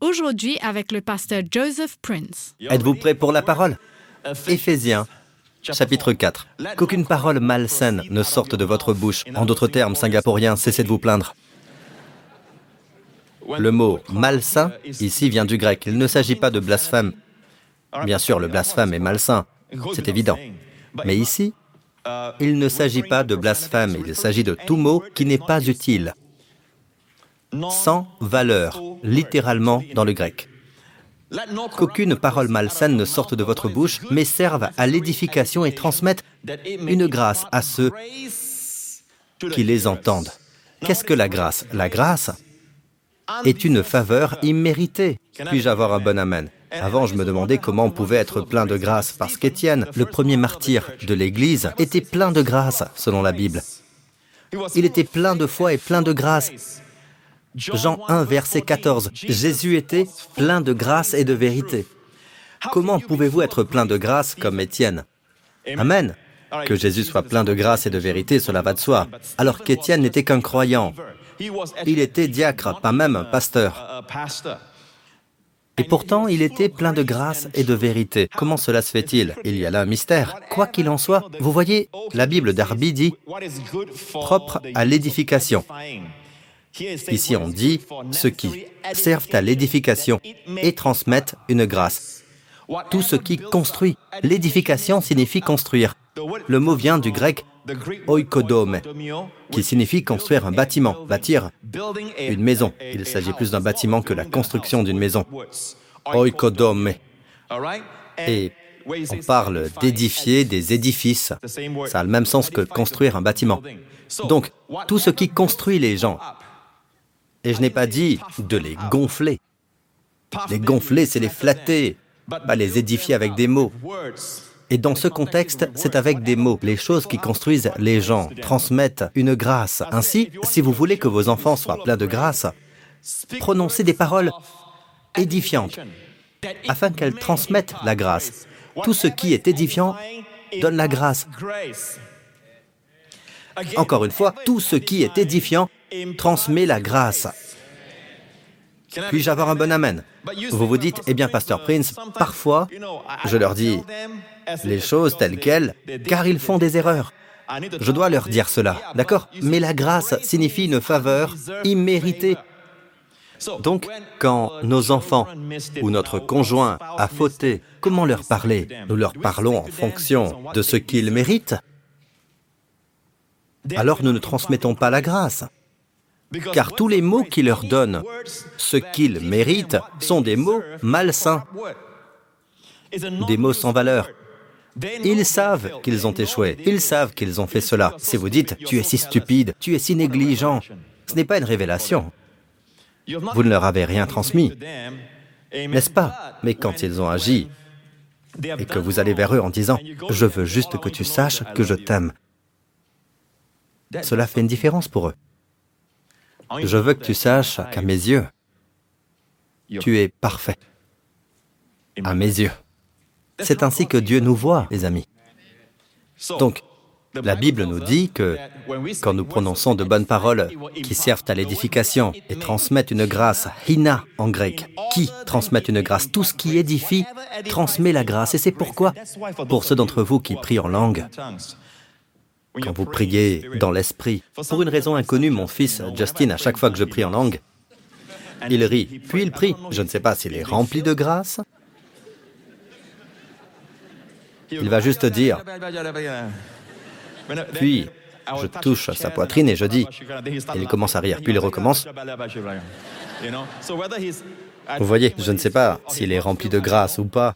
Aujourd'hui avec le pasteur Joseph Prince. Êtes-vous prêt pour la parole? Éphésiens, chapitre 4. Qu'aucune parole malsaine ne sorte de votre bouche. En d'autres termes, singapouriens, cessez de vous plaindre. Le mot malsain, ici, vient du grec. Il ne s'agit pas de blasphème. Bien sûr, le blasphème est malsain, c'est évident. Mais ici, il ne s'agit pas de blasphème, il s'agit de tout mot qui n'est pas utile, sans valeur, littéralement dans le grec. Qu'aucune parole malsaine ne sorte de votre bouche, mais serve à l'édification et transmette une grâce à ceux qui les entendent. Qu'est-ce que la grâce? La grâce est une faveur imméritée. Puis-je avoir un bon amen? Avant, je me demandais comment on pouvait être plein de grâce, parce qu'Étienne, le premier martyr de l'Église, était plein de grâce, selon la Bible. Il était plein de foi et plein de grâce. Jean 1, verset 14. Jésus était plein de grâce et de vérité. Comment pouvez-vous être plein de grâce comme Étienne? Amen. Que Jésus soit plein de grâce et de vérité, cela va de soi. Alors qu'Étienne n'était qu'un croyant. Il était diacre, pas même un pasteur. Et pourtant, il était plein de grâce et de vérité. Comment cela se fait-il? Il y a là un mystère. Quoi qu'il en soit, vous voyez, la Bible d'Arby dit propre à l'édification. Ici, on dit ceux qui servent à l'édification et transmettent une grâce. Tout ce qui construit. L'édification signifie construire. Le mot vient du grec oikodome, qui signifie construire un bâtiment, bâtir une maison. Il s'agit plus d'un bâtiment que la construction d'une maison. Oikodome. Et on parle d'édifier des édifices. Ça a le même sens que construire un bâtiment. Donc, tout ce qui construit les gens. Et je n'ai pas dit de les gonfler. Les gonfler, c'est les flatter, pas les édifier avec des mots. Et dans ce contexte, c'est avec des mots, les choses qui construisent les gens, transmettent une grâce. Ainsi, si vous voulez que vos enfants soient pleins de grâce, prononcez des paroles édifiantes, afin qu'elles transmettent la grâce. Tout ce qui est édifiant donne la grâce. Encore une fois, tout ce qui est édifiant transmet la grâce. Puis-je avoir un bon amen? Vous vous dites, eh bien, Pasteur Prince, parfois, je leur dis les choses telles quelles, car ils font des erreurs. Je dois leur dire cela, d'accord? Mais la grâce signifie une faveur imméritée. Donc, quand nos enfants ou notre conjoint a fauté, comment leur parler? Nous leur parlons en fonction de ce qu'ils méritent. Alors nous ne transmettons pas la grâce car tous les mots qu'il leur donne, ce qu'ils méritent, sont des mots malsains, des mots sans valeur. Ils savent qu'ils ont échoué, ils savent qu'ils ont fait cela. Si vous dites ⁇ tu es si stupide, tu es si négligent ⁇ ce n'est pas une révélation. Vous ne leur avez rien transmis, n'est-ce pas? Mais quand ils ont agi et que vous allez vers eux en disant ⁇ je veux juste que tu saches que je t'aime ⁇ cela fait une différence pour eux. Je veux que tu saches qu'à mes yeux, tu es parfait. À mes yeux. C'est ainsi que Dieu nous voit, les amis. Donc, la Bible nous dit que quand nous prononçons de bonnes paroles qui servent à l'édification et transmettent une grâce, hina en grec, qui transmettent une grâce, tout ce qui édifie transmet la grâce. Et c'est pourquoi, pour ceux d'entre vous qui prient en langue, quand vous priez dans l'esprit. Pour une raison inconnue, mon fils Justin, à chaque fois que je prie en langue, il rit, puis il prie. Je ne sais pas s'il est rempli de grâce. Il va juste dire. Puis, je touche sa poitrine et je dis. Il commence à rire, puis il recommence. Vous voyez, je ne sais pas s'il est rempli de grâce ou pas,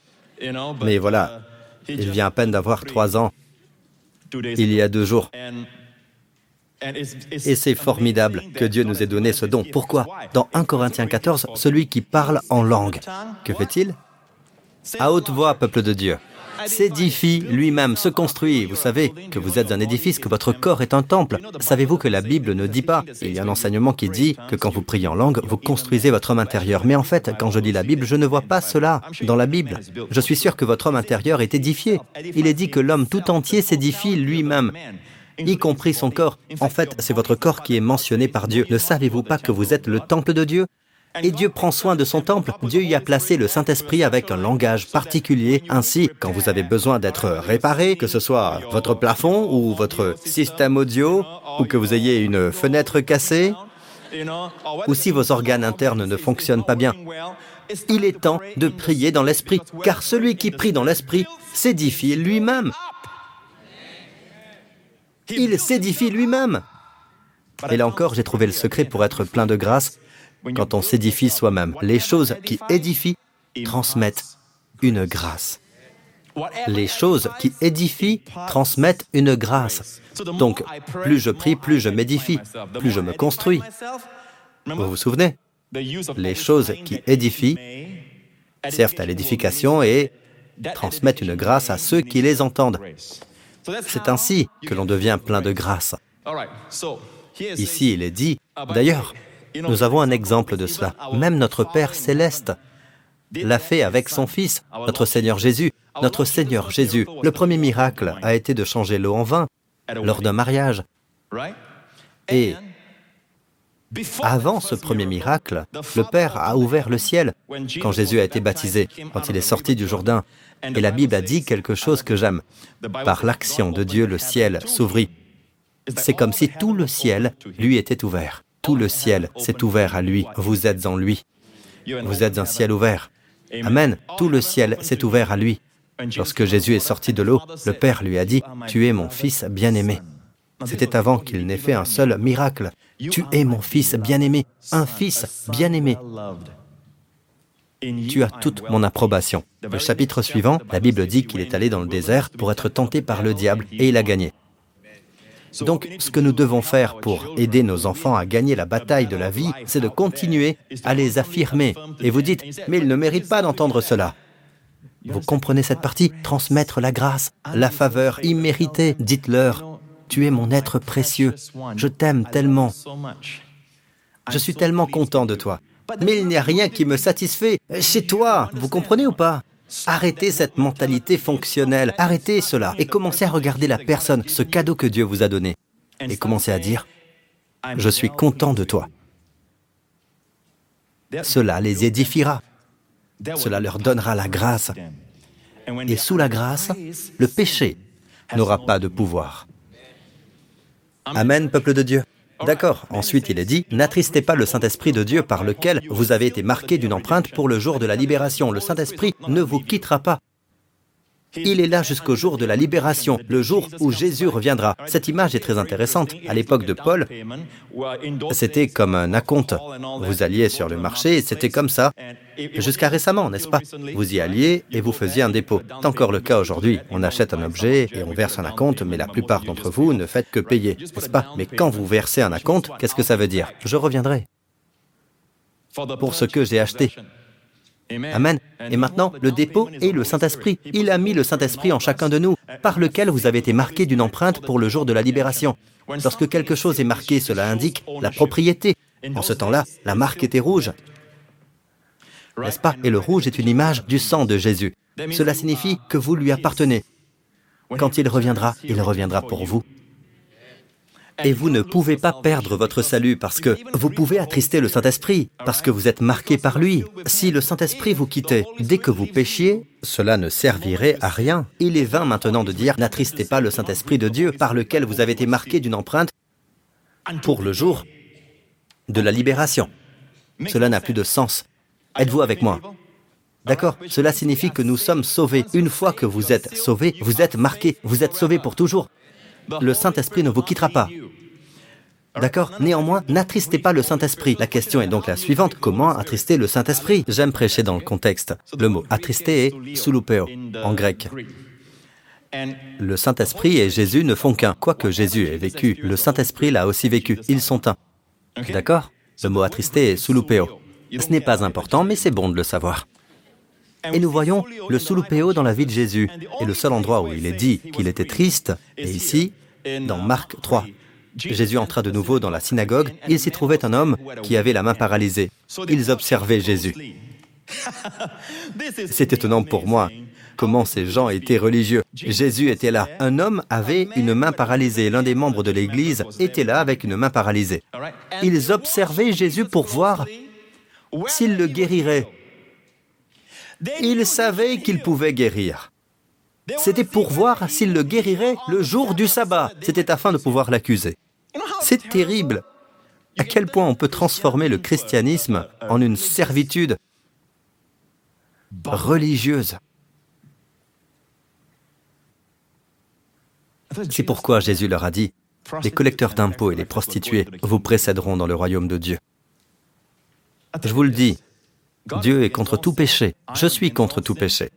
mais voilà, il vient à peine d'avoir trois ans il y a deux jours. Et c'est formidable que Dieu nous ait donné ce don. Pourquoi Dans 1 Corinthiens 14, celui qui parle en langue, que fait-il? À haute voix, peuple de Dieu s'édifie lui-même, se construit. Vous savez que vous êtes un édifice, que votre corps est un temple. Savez-vous que la Bible ne dit pas Il y a un enseignement qui dit que quand vous priez en langue, vous construisez votre homme intérieur. Mais en fait, quand je lis la Bible, je ne vois pas cela dans la Bible. Je suis sûr que votre homme intérieur est édifié. Il est dit que l'homme tout entier s'édifie lui-même y compris son corps. En fait, c'est votre corps qui est mentionné par Dieu. Ne savez-vous pas que vous êtes le temple de Dieu? Et Dieu prend soin de son temple. Dieu y a placé le Saint-Esprit avec un langage particulier. Ainsi, quand vous avez besoin d'être réparé, que ce soit votre plafond ou votre système audio, ou que vous ayez une fenêtre cassée, ou si vos organes internes ne fonctionnent pas bien, il est temps de prier dans l'Esprit, car celui qui prie dans l'Esprit s'édifie lui-même. Il s'édifie lui-même. Et là encore, j'ai trouvé le secret pour être plein de grâce quand on s'édifie soi-même. Les choses qui édifient transmettent une grâce. Les choses qui édifient transmettent une grâce. Donc, plus je prie, plus je m'édifie, plus je me construis. Vous vous souvenez? Les choses qui édifient servent à l'édification et transmettent une grâce à ceux qui les entendent. C'est ainsi que l'on devient plein de grâce. Ici, il est dit, d'ailleurs, nous avons un exemple de cela. Même notre Père céleste l'a fait avec son Fils, notre Seigneur Jésus. Notre Seigneur Jésus, le premier miracle a été de changer l'eau en vin lors d'un mariage. Et avant ce premier miracle, le Père a ouvert le ciel quand Jésus a été baptisé, quand il est sorti du Jourdain. Et la Bible a dit quelque chose que j'aime. Par l'action de Dieu, le ciel s'ouvrit. C'est comme si tout le ciel lui était ouvert. Tout le ciel s'est ouvert à lui. Vous êtes en lui. Vous êtes un ciel ouvert. Amen. Tout le ciel s'est ouvert à lui. Lorsque Jésus est sorti de l'eau, le Père lui a dit, Tu es mon Fils bien-aimé. C'était avant qu'il n'ait fait un seul miracle. Tu es mon Fils bien-aimé, un Fils bien-aimé. Tu as toute mon approbation. Le chapitre suivant, la Bible dit qu'il est allé dans le désert pour être tenté par le diable et il a gagné. Donc, ce que nous devons faire pour aider nos enfants à gagner la bataille de la vie, c'est de continuer à les affirmer. Et vous dites, mais ils ne méritent pas d'entendre cela. Vous comprenez cette partie? Transmettre la grâce, la faveur imméritée. Dites-leur, tu es mon être précieux, je t'aime tellement. Je suis tellement content de toi. Mais il n'y a rien qui me satisfait chez toi. Vous comprenez ou pas? Arrêtez cette mentalité fonctionnelle, arrêtez cela et commencez à regarder la personne, ce cadeau que Dieu vous a donné. Et commencez à dire, je suis content de toi. Cela les édifiera. Cela leur donnera la grâce. Et sous la grâce, le péché n'aura pas de pouvoir. Amen, peuple de Dieu. D'accord. Ensuite, il est dit, n'attristez pas le Saint-Esprit de Dieu par lequel vous avez été marqué d'une empreinte pour le jour de la libération. Le Saint-Esprit ne vous quittera pas. Il est là jusqu'au jour de la libération, le jour où Jésus reviendra. Cette image est très intéressante. À l'époque de Paul, c'était comme un acompte. Vous alliez sur le marché et c'était comme ça. Jusqu'à récemment, n'est-ce pas? Vous y alliez et vous faisiez un dépôt. C'est encore le cas aujourd'hui. On achète un objet et on verse un acompte, mais la plupart d'entre vous ne faites que payer, n'est-ce pas? Mais quand vous versez un acompte, qu'est-ce que ça veut dire? Je reviendrai pour ce que j'ai acheté. Amen. Et maintenant, le dépôt est le Saint-Esprit. Il a mis le Saint-Esprit en chacun de nous, par lequel vous avez été marqué d'une empreinte pour le jour de la libération. Lorsque quelque chose est marqué, cela indique la propriété. En ce temps-là, la marque était rouge. N'est-ce pas? Et le rouge est une image du sang de Jésus. Cela signifie que vous lui appartenez. Quand il reviendra, il reviendra pour vous. Et vous ne pouvez pas perdre votre salut parce que vous pouvez attrister le Saint-Esprit, parce que vous êtes marqué par lui. Si le Saint-Esprit vous quittait dès que vous péchiez, cela ne servirait à rien. Il est vain maintenant de dire n'attristez pas le Saint-Esprit de Dieu par lequel vous avez été marqué d'une empreinte pour le jour de la libération. Cela n'a plus de sens. Êtes-vous avec moi? D'accord Cela signifie que nous sommes sauvés. Une fois que vous êtes sauvés, vous êtes marqués, vous êtes sauvés pour toujours le Saint-Esprit ne vous quittera pas. D'accord Néanmoins, n'attristez pas le Saint-Esprit. La question est donc la suivante. Comment attrister le Saint-Esprit J'aime prêcher dans le contexte. Le mot attrister est soulupeo en grec. Le Saint-Esprit et Jésus ne font qu'un. Quoique Jésus ait vécu, le Saint-Esprit l'a aussi vécu. Ils sont un. D'accord Le mot attrister est soulupeo. Ce n'est pas important, mais c'est bon de le savoir. Et nous voyons le Sulupeo dans la vie de Jésus. Et le seul endroit où il est dit qu'il était triste est ici, dans Marc 3. Jésus entra de nouveau dans la synagogue. Il s'y trouvait un homme qui avait la main paralysée. Ils observaient Jésus. C'est étonnant pour moi comment ces gens étaient religieux. Jésus était là. Un homme avait une main paralysée. L'un des membres de l'Église était là avec une main paralysée. Ils observaient Jésus pour voir s'il le guérirait. Il savait qu'il pouvait guérir. C'était pour voir s'il le guérirait le jour du sabbat. C'était afin de pouvoir l'accuser. C'est terrible. À quel point on peut transformer le christianisme en une servitude religieuse. C'est pourquoi Jésus leur a dit, les collecteurs d'impôts et les prostituées vous précéderont dans le royaume de Dieu. Je vous le dis, Dieu est contre tout péché, je suis contre tout péché.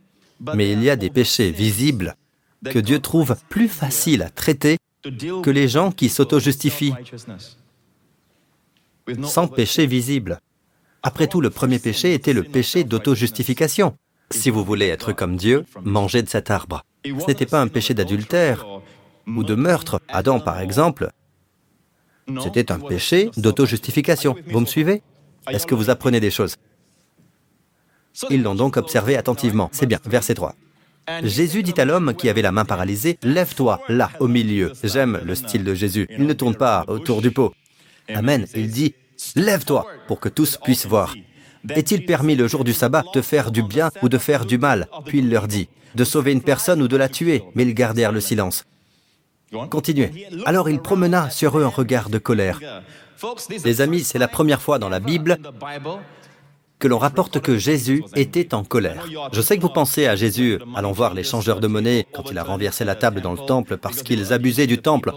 Mais il y a des péchés visibles que Dieu trouve plus faciles à traiter que les gens qui s'auto-justifient sans péché visible. Après tout, le premier péché était le péché d'auto-justification. Si vous voulez être comme Dieu, mangez de cet arbre. Ce n'était pas un péché d'adultère ou de meurtre. Adam, par exemple, c'était un péché d'auto-justification. Vous me suivez? Est-ce que vous apprenez des choses? Ils l'ont donc observé attentivement. C'est bien, verset 3. Jésus dit à l'homme qui avait la main paralysée, Lève-toi, là, au milieu. J'aime le style de Jésus. Il ne tourne pas autour du pot. Amen. Il dit, Lève-toi, pour que tous puissent voir. Est-il permis le jour du sabbat de faire du bien ou de faire du mal? Puis il leur dit, de sauver une personne ou de la tuer, mais ils gardèrent le silence. Continuez. Alors il promena sur eux un regard de colère. Les amis, c'est la première fois dans la Bible que l'on rapporte que Jésus était en colère. Je sais que vous pensez à Jésus, allons voir les changeurs de monnaie quand il a renversé la table dans le temple parce qu'ils abusaient du temple,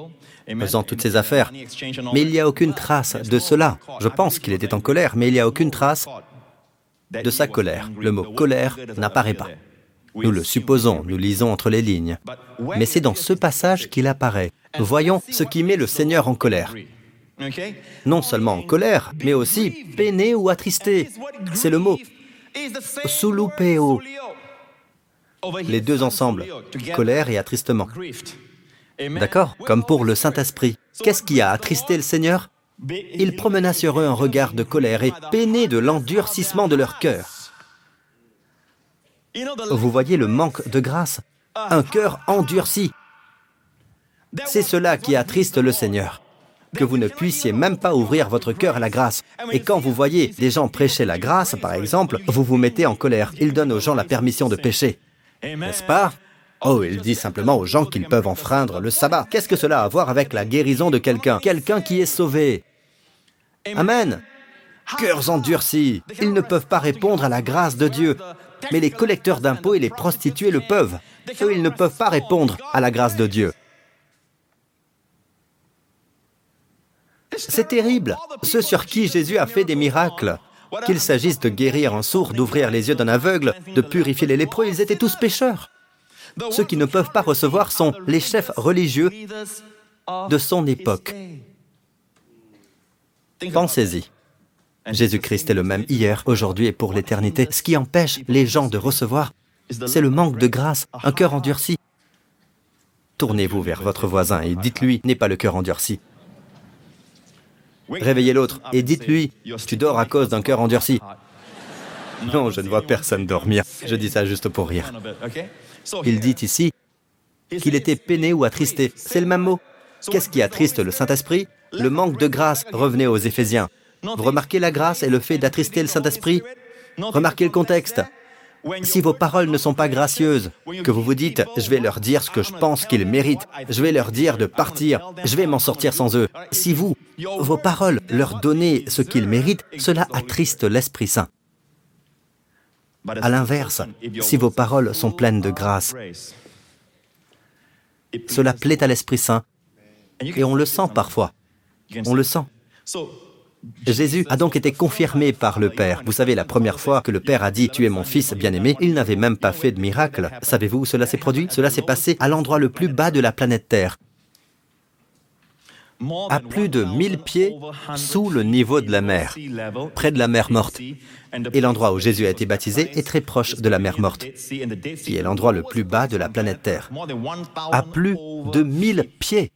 faisant toutes ces affaires. Mais il n'y a aucune trace de cela. Je pense qu'il était en colère, mais il n'y a aucune trace de sa colère. Le mot colère n'apparaît pas. Nous le supposons, nous lisons entre les lignes. Mais c'est dans ce passage qu'il apparaît. Voyons ce qui met le Seigneur en colère. Non seulement en colère, mais aussi peiné ou attristé. C'est le mot. Sulupeo. Les deux ensemble, colère et attristement. D'accord Comme pour le Saint-Esprit. Qu'est-ce qui a attristé le Seigneur? Il promena sur eux un regard de colère et peiné de l'endurcissement de leur cœur. Vous voyez le manque de grâce? Un cœur endurci. C'est cela qui attriste le Seigneur que vous ne puissiez même pas ouvrir votre cœur à la grâce. Et quand vous voyez des gens prêcher la grâce, par exemple, vous vous mettez en colère. Il donne aux gens la permission de pécher. N'est-ce pas? Oh, il dit simplement aux gens qu'ils peuvent enfreindre le sabbat. Qu'est-ce que cela a à voir avec la guérison de quelqu'un? Quelqu'un qui est sauvé. Amen. Cœurs endurcis, ils ne peuvent pas répondre à la grâce de Dieu. Mais les collecteurs d'impôts et les prostituées le peuvent. Eux, ils ne peuvent pas répondre à la grâce de Dieu. C'est terrible. Ceux sur qui Jésus a fait des miracles, qu'il s'agisse de guérir un sourd, d'ouvrir les yeux d'un aveugle, de purifier les lépreux, ils étaient tous pécheurs. Ceux qui ne peuvent pas recevoir sont les chefs religieux de son époque. Pensez-y. Jésus-Christ est le même hier, aujourd'hui et pour l'éternité. Ce qui empêche les gens de recevoir, c'est le manque de grâce, un cœur endurci. Tournez-vous vers votre voisin et dites-lui, n'est pas le cœur endurci. Réveillez l'autre et dites-lui, tu dors à cause d'un cœur endurci. Non, je ne vois personne dormir. Je dis ça juste pour rire. Il dit ici qu'il était peiné ou attristé. C'est le même mot. Qu'est-ce qui attriste le Saint-Esprit? Le manque de grâce. Revenez aux Éphésiens. Vous remarquez la grâce et le fait d'attrister le Saint-Esprit Remarquez le contexte. Si vos paroles ne sont pas gracieuses, que vous vous dites, je vais leur dire ce que je pense qu'ils méritent, je vais leur dire de partir, je vais m'en sortir sans eux. Si vous, vos paroles, leur donnez ce qu'ils méritent, cela attriste l'Esprit Saint. À l'inverse, si vos paroles sont pleines de grâce, cela plaît à l'Esprit Saint, et on le sent parfois. On le sent. Jésus a donc été confirmé par le Père. Vous savez, la première fois que le Père a dit ⁇ Tu es mon Fils bien-aimé ⁇ il n'avait même pas fait de miracle. Savez-vous où cela s'est produit? Cela s'est passé à l'endroit le plus bas de la planète Terre, à plus de 1000 pieds sous le niveau de la mer, près de la mer morte. Et l'endroit où Jésus a été baptisé est très proche de la mer morte, qui est l'endroit le plus bas de la planète Terre, à plus de 1000 pieds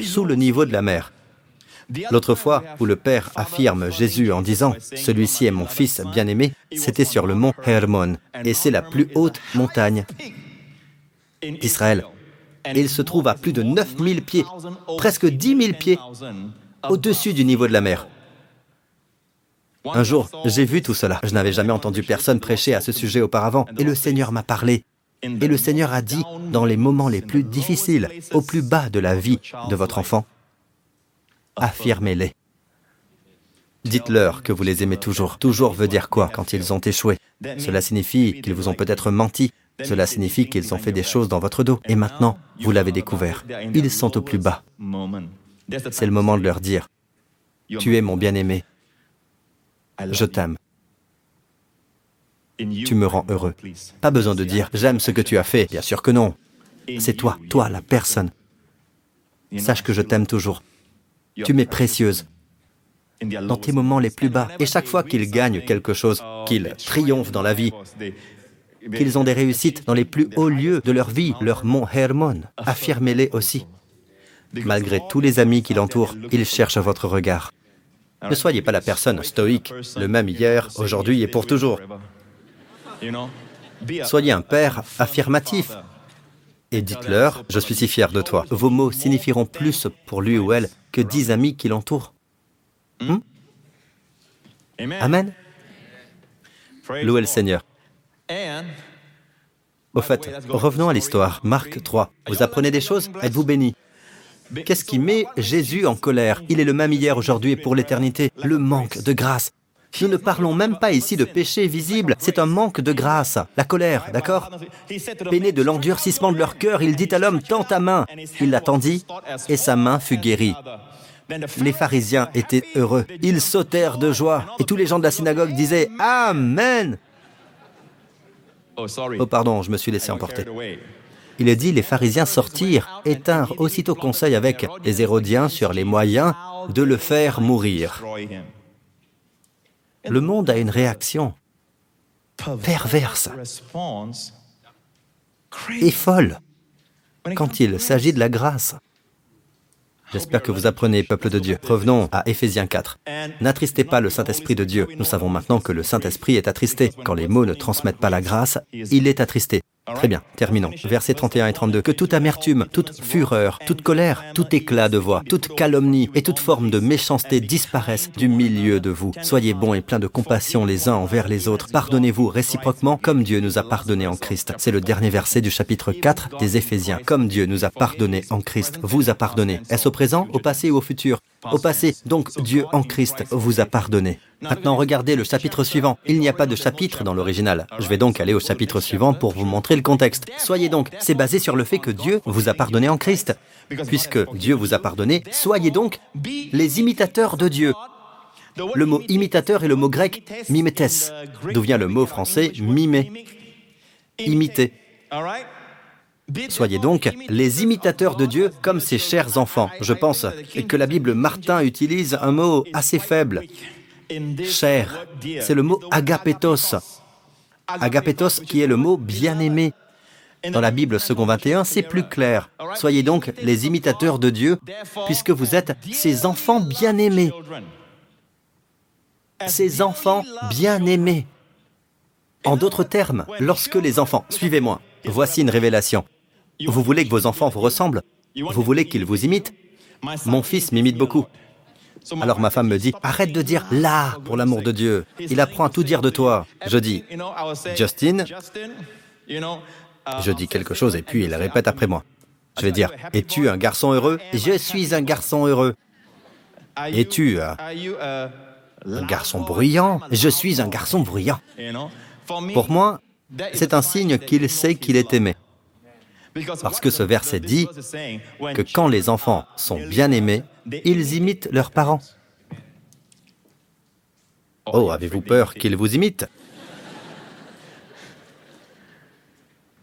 sous le niveau de la mer. L'autre fois où le Père affirme Jésus en disant ⁇ Celui-ci est mon Fils bien-aimé ⁇ c'était sur le mont Hermon, et c'est la plus haute montagne d'Israël. il se trouve à plus de 9000 pieds, presque 10 000 pieds, au-dessus du niveau de la mer. Un jour, j'ai vu tout cela. Je n'avais jamais entendu personne prêcher à ce sujet auparavant. Et le Seigneur m'a parlé. Et le Seigneur a dit, dans les moments les plus difficiles, au plus bas de la vie de votre enfant, affirmez-les. Dites-leur que vous les aimez toujours. Toujours veut dire quoi quand ils ont échoué? Cela signifie qu'ils vous ont peut-être menti. Cela signifie qu'ils ont fait des choses dans votre dos. Et maintenant, vous l'avez découvert. Ils sont au plus bas. C'est le moment de leur dire, tu es mon bien-aimé. Je t'aime. Tu me rends heureux. Pas besoin de dire, j'aime ce que tu as fait. Bien sûr que non. C'est toi, toi, la personne. Sache que je t'aime toujours. Tu m'es précieuse dans tes moments les plus bas. Et chaque fois qu'ils gagnent quelque chose, qu'ils triomphent dans la vie, qu'ils ont des réussites dans les plus hauts lieux de leur vie, leur mont Hermon, affirmez-les aussi. Malgré tous les amis qui l'entourent, ils cherchent votre regard. Ne soyez pas la personne stoïque, le même hier, aujourd'hui et pour toujours. Soyez un père affirmatif. Et dites-leur, je suis si fier de toi. Vos mots signifieront plus pour lui ou elle que dix amis qui l'entourent. Hmm? Amen. Louez le Seigneur. Au fait, revenons à l'histoire. Marc 3. Vous apprenez des choses? Êtes-vous béni Qu'est-ce qui met Jésus en colère? Il est le même hier, aujourd'hui et pour l'éternité. Le manque de grâce. Nous ne parlons même pas ici de péché visible, c'est un manque de grâce, la colère, d'accord? Peiné de l'endurcissement de leur cœur, il dit à l'homme, tends ta main. Il l'attendit, et sa main fut guérie. Les pharisiens étaient heureux, ils sautèrent de joie, et tous les gens de la synagogue disaient, Amen. Oh pardon, je me suis laissé emporter. Il est dit, les pharisiens sortirent et aussitôt conseil avec les Hérodiens sur les moyens de le faire mourir. Le monde a une réaction perverse et folle quand il s'agit de la grâce. J'espère que vous apprenez, peuple de Dieu. Revenons à Éphésiens 4. N'attristez pas le Saint-Esprit de Dieu. Nous savons maintenant que le Saint-Esprit est attristé. Quand les mots ne transmettent pas la grâce, il est attristé. Très bien, terminons. Versets 31 et 32. Que toute amertume, toute fureur, toute colère, tout éclat de voix, toute calomnie et toute forme de méchanceté disparaissent du milieu de vous. Soyez bons et pleins de compassion les uns envers les autres. Pardonnez-vous réciproquement comme Dieu nous a pardonné en Christ. C'est le dernier verset du chapitre 4 des Éphésiens. Comme Dieu nous a pardonné en Christ, vous a pardonné. Est-ce au présent, au passé ou au futur? Au passé, donc Dieu en Christ vous a pardonné. Maintenant, regardez le chapitre suivant. Il n'y a pas de chapitre dans l'original. Je vais donc aller au chapitre suivant pour vous montrer le contexte. Soyez donc, c'est basé sur le fait que Dieu vous a pardonné en Christ. Puisque Dieu vous a pardonné, soyez donc les imitateurs de Dieu. Le mot imitateur est le mot grec mimetes, d'où vient le mot français mimer, imiter. Soyez donc les imitateurs de Dieu comme ses chers enfants. Je pense que la Bible Martin utilise un mot assez faible cher. C'est le mot agapetos. Agapetos qui est le mot bien-aimé. Dans la Bible second 21, c'est plus clair. Soyez donc les imitateurs de Dieu, puisque vous êtes ses enfants bien-aimés. Ses enfants bien-aimés. En d'autres termes, lorsque les enfants, suivez-moi, voici une révélation. Vous voulez que vos enfants vous ressemblent Vous voulez qu'ils vous imitent Mon fils m'imite beaucoup. Alors ma femme me dit, arrête de dire là, pour l'amour de Dieu. Il apprend à tout dire de toi. Je dis, Justin, je dis quelque chose et puis il répète après moi. Je vais dire, es-tu un garçon heureux? Je suis un garçon heureux. Es-tu un garçon bruyant? Je suis un garçon bruyant. Pour moi, c'est un signe qu'il sait qu'il est aimé. Parce que ce verset dit que quand les enfants sont bien aimés, ils imitent leurs parents. Oh, avez-vous peur qu'ils vous imitent?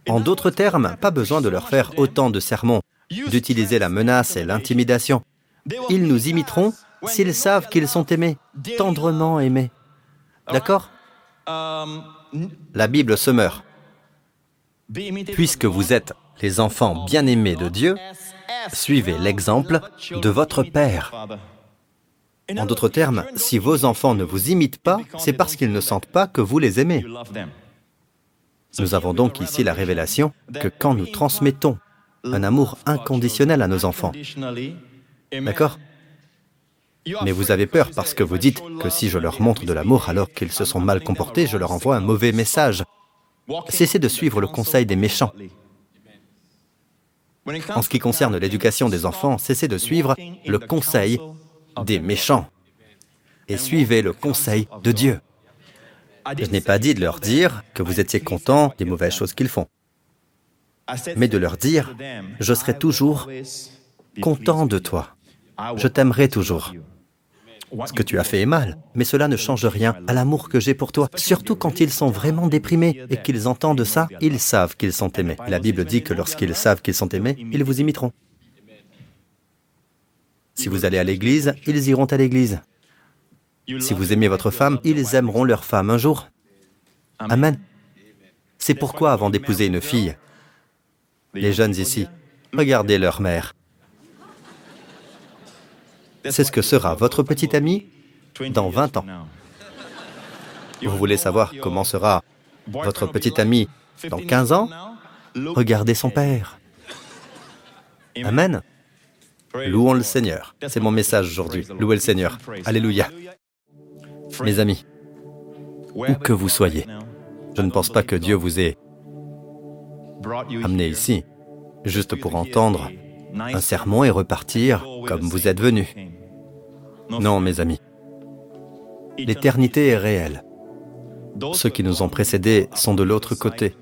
En d'autres termes, pas besoin de leur faire autant de sermons, d'utiliser la menace et l'intimidation. Ils nous imiteront s'ils savent qu'ils sont aimés, tendrement aimés. D'accord? La Bible se meurt. Puisque vous êtes les enfants bien-aimés de Dieu, suivez l'exemple de votre Père. En d'autres termes, si vos enfants ne vous imitent pas, c'est parce qu'ils ne sentent pas que vous les aimez. Nous avons donc ici la révélation que quand nous transmettons un amour inconditionnel à nos enfants, d'accord Mais vous avez peur parce que vous dites que si je leur montre de l'amour alors qu'ils se sont mal comportés, je leur envoie un mauvais message. Cessez de suivre le conseil des méchants. En ce qui concerne l'éducation des enfants, cessez de suivre le conseil des méchants et suivez le conseil de Dieu. Je n'ai pas dit de leur dire que vous étiez content des mauvaises choses qu'ils font, mais de leur dire, je serai toujours content de toi, je t'aimerai toujours. Ce que tu as fait est mal, mais cela ne change rien à l'amour que j'ai pour toi, surtout quand ils sont vraiment déprimés et qu'ils entendent ça, ils savent qu'ils sont aimés. La Bible dit que lorsqu'ils savent qu'ils sont aimés, ils vous imiteront. Si vous allez à l'église, ils iront à l'église. Si vous aimez votre femme, ils aimeront leur femme un jour. Amen. C'est pourquoi, avant d'épouser une fille, les jeunes ici, regardez leur mère. C'est ce que sera votre petit ami dans 20 ans. Vous voulez savoir comment sera votre petit ami dans 15 ans? Regardez son père. Amen. Louons le Seigneur. C'est mon message aujourd'hui. Louez le Seigneur. Alléluia. Mes amis, où que vous soyez, je ne pense pas que Dieu vous ait amené ici juste pour entendre un sermon et repartir comme vous êtes venus. Non, mes amis. L'éternité est réelle. Ceux qui nous ont précédés sont de l'autre côté,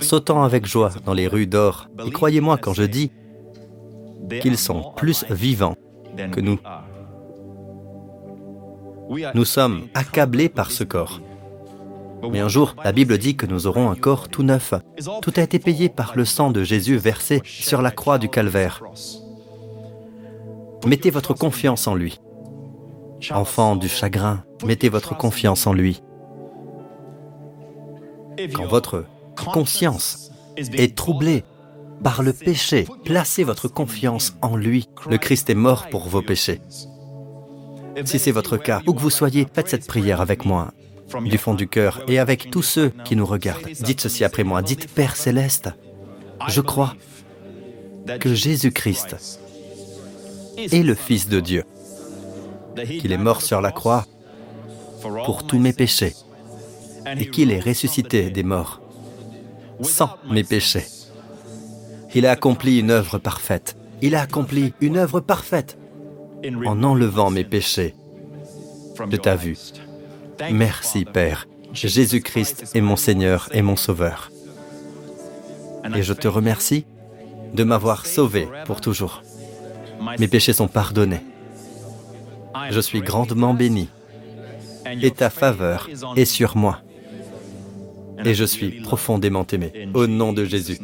sautant avec joie dans les rues d'or. Et croyez-moi quand je dis qu'ils sont plus vivants que nous. Nous sommes accablés par ce corps. Mais un jour, la Bible dit que nous aurons un corps tout neuf. Tout a été payé par le sang de Jésus versé sur la croix du calvaire. Mettez votre confiance en lui. Enfant du chagrin, mettez votre confiance en lui. Quand votre conscience est troublée par le péché, placez votre confiance en lui. Le Christ est mort pour vos péchés. Si c'est votre cas, où que vous soyez, faites cette prière avec moi, du fond du cœur, et avec tous ceux qui nous regardent. Dites ceci après moi, dites Père céleste, je crois que Jésus-Christ est le Fils de Dieu, qu'il est mort sur la croix pour tous mes péchés, et qu'il est ressuscité des morts sans mes péchés. Il a accompli une œuvre parfaite. Il a accompli une œuvre parfaite en enlevant mes péchés de ta vue. Merci Père. Jésus-Christ est mon Seigneur et mon Sauveur. Et je te remercie de m'avoir sauvé pour toujours. Mes péchés sont pardonnés. Je suis grandement béni. Et ta faveur est sur moi. Et je suis profondément aimé. Au nom de Jésus.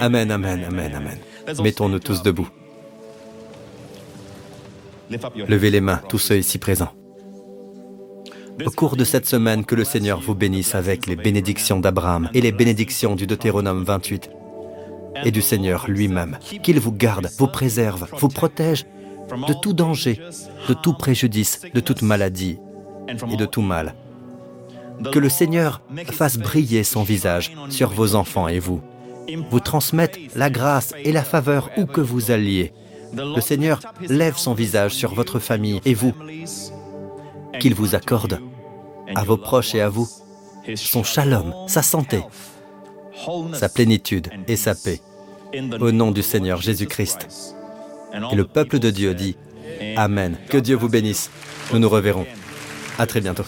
Amen, amen, amen, amen. Mettons-nous tous debout. Levez les mains, tous ceux ici présents. Au cours de cette semaine, que le Seigneur vous bénisse avec les bénédictions d'Abraham et les bénédictions du Deutéronome 28 et du Seigneur lui-même. Qu'il vous garde, vous préserve, vous protège de tout danger, de tout préjudice, de toute maladie et de tout mal. Que le Seigneur fasse briller son visage sur vos enfants et vous, vous transmette la grâce et la faveur où que vous alliez, le Seigneur lève son visage sur votre famille et vous, qu'il vous accorde à vos proches et à vous son shalom, sa santé, sa plénitude et sa paix. Au nom du Seigneur Jésus-Christ. Et le peuple de Dieu dit Amen. Que Dieu vous bénisse. Nous nous reverrons. À très bientôt.